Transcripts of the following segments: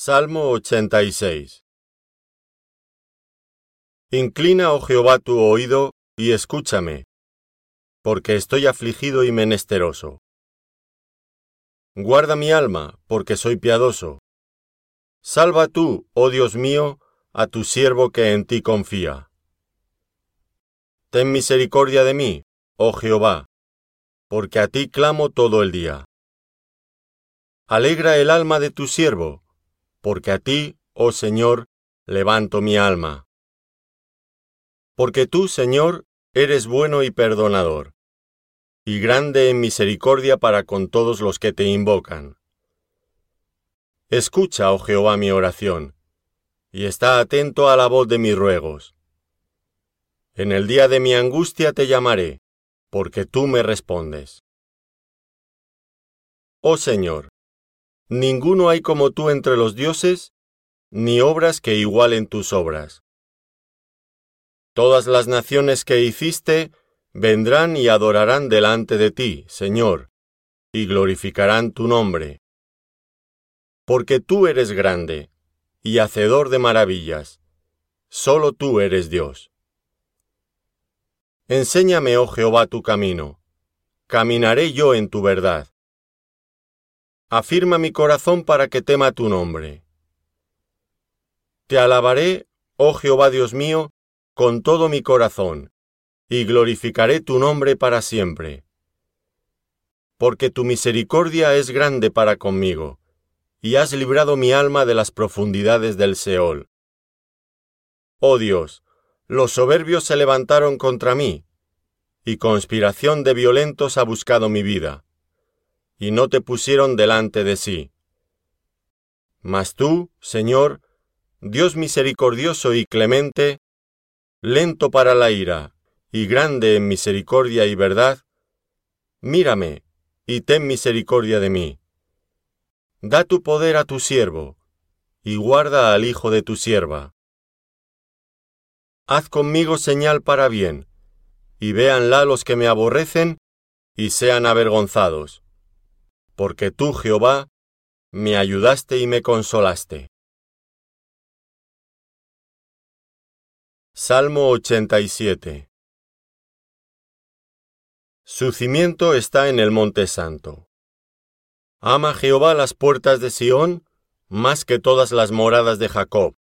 Salmo 86 Inclina, oh Jehová, tu oído y escúchame, porque estoy afligido y menesteroso. Guarda mi alma, porque soy piadoso. Salva tú, oh Dios mío, a tu siervo que en ti confía. Ten misericordia de mí, oh Jehová, porque a ti clamo todo el día. Alegra el alma de tu siervo, porque a ti, oh Señor, levanto mi alma. Porque tú, Señor, eres bueno y perdonador, y grande en misericordia para con todos los que te invocan. Escucha, oh Jehová, mi oración, y está atento a la voz de mis ruegos. En el día de mi angustia te llamaré, porque tú me respondes. Oh Señor, ninguno hay como tú entre los dioses, ni obras que igualen tus obras. Todas las naciones que hiciste vendrán y adorarán delante de ti, Señor, y glorificarán tu nombre. Porque tú eres grande, y hacedor de maravillas, solo tú eres Dios. Enséñame, oh Jehová, tu camino, caminaré yo en tu verdad. Afirma mi corazón para que tema tu nombre. Te alabaré, oh Jehová Dios mío, con todo mi corazón, y glorificaré tu nombre para siempre. Porque tu misericordia es grande para conmigo, y has librado mi alma de las profundidades del Seol. Oh Dios, los soberbios se levantaron contra mí, y conspiración de violentos ha buscado mi vida y no te pusieron delante de sí. Mas tú, Señor, Dios misericordioso y clemente, lento para la ira, y grande en misericordia y verdad, mírame, y ten misericordia de mí. Da tu poder a tu siervo, y guarda al hijo de tu sierva. Haz conmigo señal para bien, y véanla los que me aborrecen, y sean avergonzados porque tú, Jehová, me ayudaste y me consolaste. Salmo 87 Su cimiento está en el monte santo. Ama Jehová las puertas de Sión más que todas las moradas de Jacob.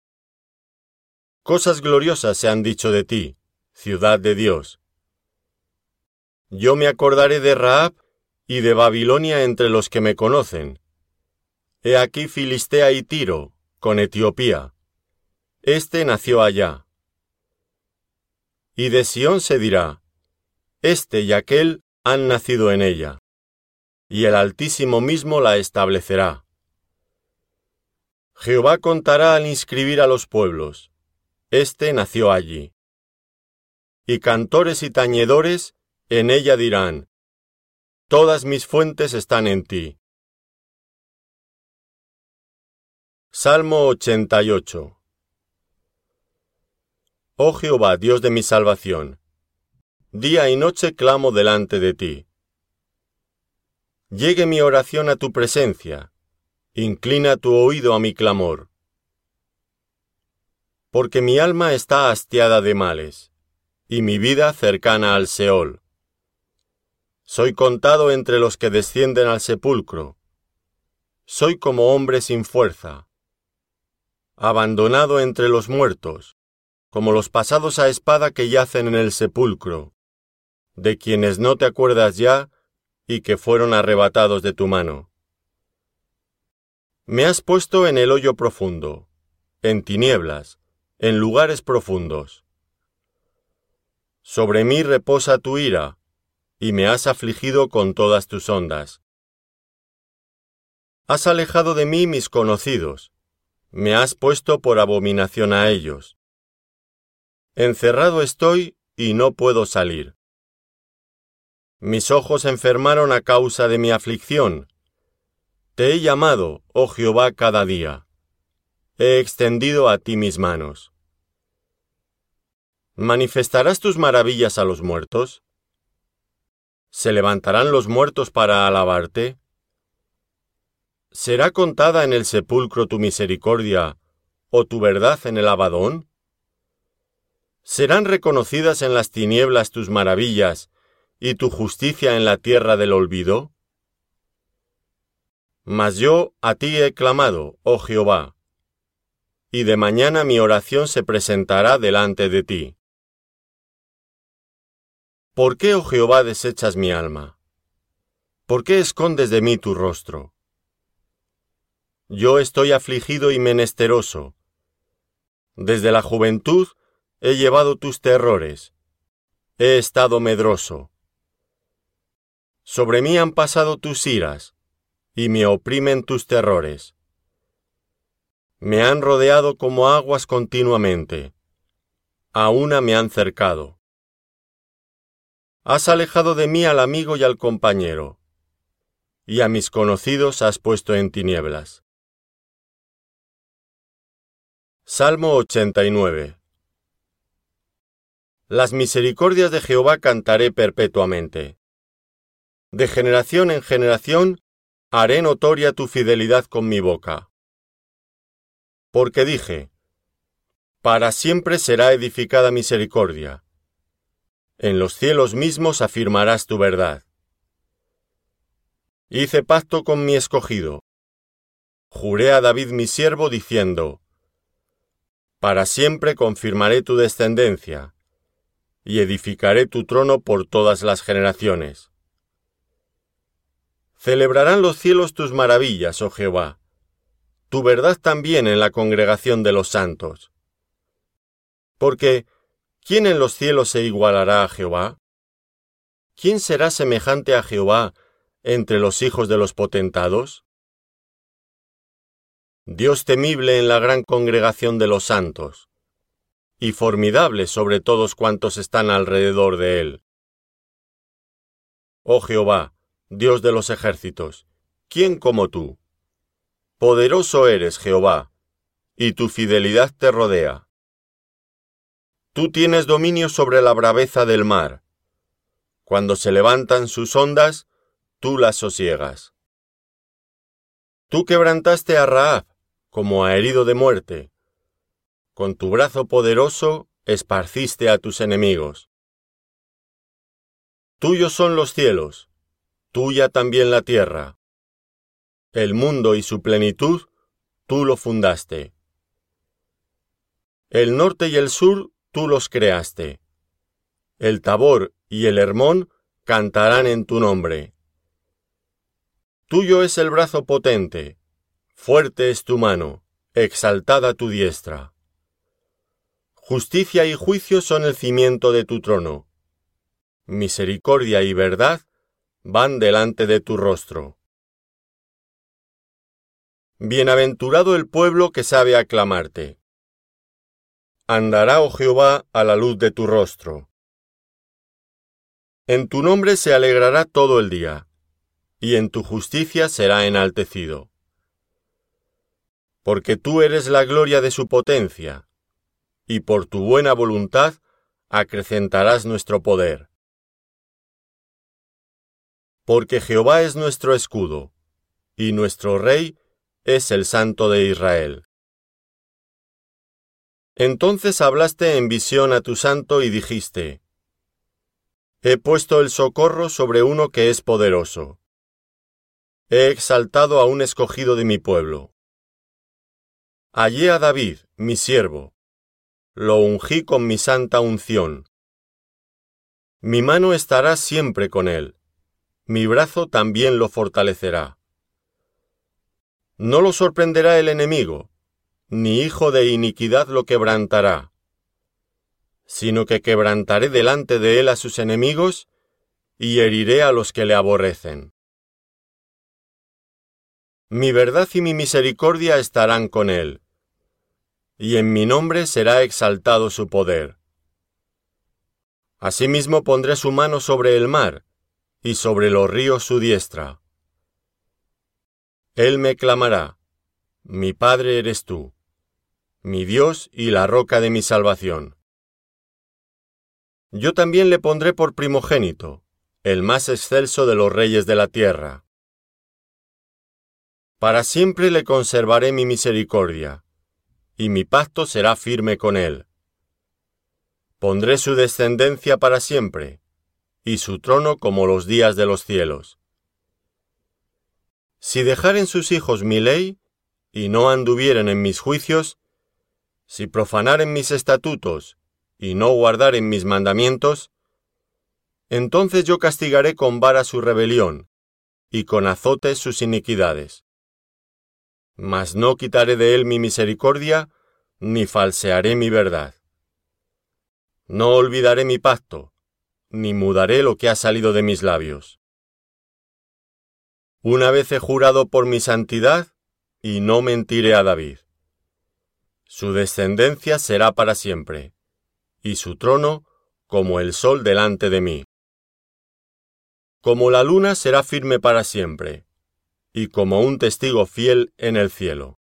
Cosas gloriosas se han dicho de ti, ciudad de Dios. Yo me acordaré de Raab y de Babilonia entre los que me conocen. He aquí Filistea y Tiro, con Etiopía. Este nació allá. Y de Sión se dirá, Este y aquel han nacido en ella, y el Altísimo mismo la establecerá. Jehová contará al inscribir a los pueblos, Este nació allí. Y cantores y tañedores en ella dirán, Todas mis fuentes están en ti. Salmo 88 Oh Jehová, Dios de mi salvación, día y noche clamo delante de ti. Llegue mi oración a tu presencia, inclina tu oído a mi clamor. Porque mi alma está hastiada de males, y mi vida cercana al Seol. Soy contado entre los que descienden al sepulcro. Soy como hombre sin fuerza, abandonado entre los muertos, como los pasados a espada que yacen en el sepulcro, de quienes no te acuerdas ya y que fueron arrebatados de tu mano. Me has puesto en el hoyo profundo, en tinieblas, en lugares profundos. Sobre mí reposa tu ira, y me has afligido con todas tus ondas. Has alejado de mí mis conocidos, me has puesto por abominación a ellos. Encerrado estoy y no puedo salir. Mis ojos enfermaron a causa de mi aflicción. Te he llamado, oh Jehová, cada día. He extendido a ti mis manos. ¿Manifestarás tus maravillas a los muertos? ¿Se levantarán los muertos para alabarte? ¿Será contada en el sepulcro tu misericordia o tu verdad en el abadón? ¿Serán reconocidas en las tinieblas tus maravillas y tu justicia en la tierra del olvido? Mas yo a ti he clamado, oh Jehová, y de mañana mi oración se presentará delante de ti. ¿Por qué, oh Jehová, desechas mi alma? ¿Por qué escondes de mí tu rostro? Yo estoy afligido y menesteroso. Desde la juventud he llevado tus terrores. He estado medroso. Sobre mí han pasado tus iras, y me oprimen tus terrores. Me han rodeado como aguas continuamente. A una me han cercado. Has alejado de mí al amigo y al compañero, y a mis conocidos has puesto en tinieblas. Salmo 89 Las misericordias de Jehová cantaré perpetuamente. De generación en generación haré notoria tu fidelidad con mi boca. Porque dije, para siempre será edificada misericordia. En los cielos mismos afirmarás tu verdad. Hice pacto con mi escogido. Juré a David mi siervo diciendo, Para siempre confirmaré tu descendencia, y edificaré tu trono por todas las generaciones. Celebrarán los cielos tus maravillas, oh Jehová, tu verdad también en la congregación de los santos. Porque, ¿quién en los cielos se igualará a Jehová? ¿Quién será semejante a Jehová entre los hijos de los potentados? Dios temible en la gran congregación de los santos, y formidable sobre todos cuantos están alrededor de él. Oh Jehová, Dios de los ejércitos, ¿quién como tú? Poderoso eres, Jehová, y tu fidelidad te rodea. Tú tienes dominio sobre la braveza del mar. Cuando se levantan sus ondas, tú las sosiegas. Tú quebrantaste a Raab como a herido de muerte. Con tu brazo poderoso esparciste a tus enemigos. Tuyos son los cielos, tuya también la tierra. El mundo y su plenitud, tú lo fundaste. El norte y el sur, tú los creaste. El Tabor y el Hermón cantarán en tu nombre. Tuyo es el brazo potente, fuerte es tu mano, exaltada tu diestra. Justicia y juicio son el cimiento de tu trono. Misericordia y verdad van delante de tu rostro. Bienaventurado el pueblo que sabe aclamarte. Andará, oh Jehová, a la luz de tu rostro. En tu nombre se alegrará todo el día, y en tu justicia será enaltecido. Porque tú eres la gloria de su potencia, y por tu buena voluntad acrecentarás nuestro poder porque Jehová es nuestro escudo, y nuestro Rey es el Santo de Israel. Entonces hablaste en visión a tu santo y dijiste, He puesto el socorro sobre uno que es poderoso. He exaltado a un escogido de mi pueblo. Hallé a David, mi siervo. Lo ungí con mi santa unción. Mi mano estará siempre con él mi brazo también lo fortalecerá. No lo sorprenderá el enemigo, ni hijo de iniquidad lo quebrantará, sino que quebrantaré delante de él a sus enemigos y heriré a los que le aborrecen. Mi verdad y mi misericordia estarán con él, y en mi nombre será exaltado su poder. Asimismo pondré su mano sobre el mar, y sobre los ríos su diestra. Él me clamará, mi Padre eres tú, mi Dios y la roca de mi salvación. Yo también le pondré por primogénito, el más excelso de los reyes de la tierra. Para siempre le conservaré mi misericordia, y mi pacto será firme con él. Pondré su descendencia para siempre, y su trono como los días de los cielos. Si dejaren sus hijos mi ley, y no anduvieren en mis juicios, si profanaren mis estatutos, y no guardaren mis mandamientos, entonces yo castigaré con vara su rebelión, y con azotes sus iniquidades. Mas no quitaré de él mi misericordia, ni falsearé mi verdad. No olvidaré mi pacto, ni mudaré lo que ha salido de mis labios. Una vez he jurado por mi santidad, y no mentiré a David. Su descendencia será para siempre, y su trono como el sol delante de mí. Como la luna será firme para siempre, y como un testigo fiel en el cielo.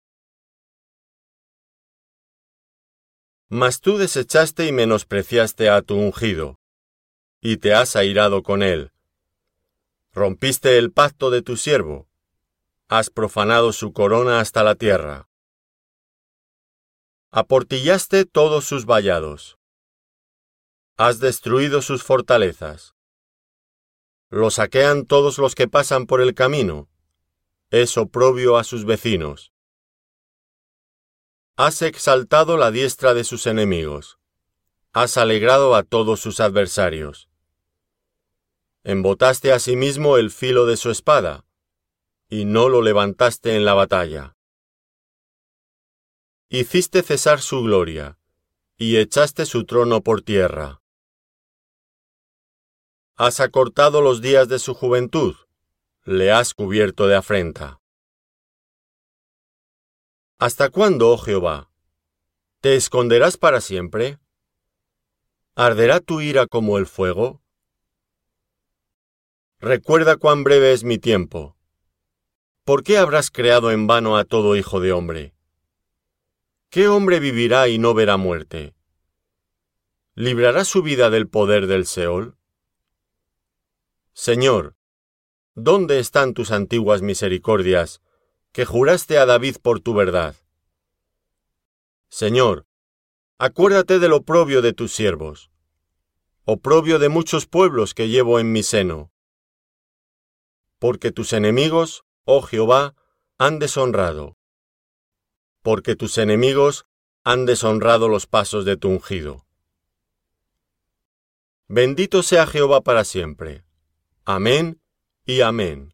Mas tú desechaste y menospreciaste a tu ungido, y te has airado con él. Rompiste el pacto de tu siervo, has profanado su corona hasta la tierra. Aportillaste todos sus vallados. Has destruido sus fortalezas. Lo saquean todos los que pasan por el camino. Es oprobio a sus vecinos. Has exaltado la diestra de sus enemigos. Has alegrado a todos sus adversarios. Embotaste asimismo el filo de su espada, y no lo levantaste en la batalla. Hiciste cesar su gloria, y echaste su trono por tierra. Has acortado los días de su juventud, le has cubierto de afrenta. ¿Hasta cuándo, oh Jehová? ¿Te esconderás para siempre? ¿Arderá tu ira como el fuego? Recuerda cuán breve es mi tiempo. ¿Por qué habrás creado en vano a todo hijo de hombre? ¿Qué hombre vivirá y no verá muerte? ¿Librará su vida del poder del Seol? Señor, ¿dónde están tus antiguas misericordias que juraste a David por tu verdad? Señor, acuérdate del oprobio de tus siervos, oprobio de muchos pueblos que llevo en mi seno. Porque tus enemigos, oh Jehová, han deshonrado. Porque tus enemigos han deshonrado los pasos de tu ungido. Bendito sea Jehová para siempre. Amén y amén.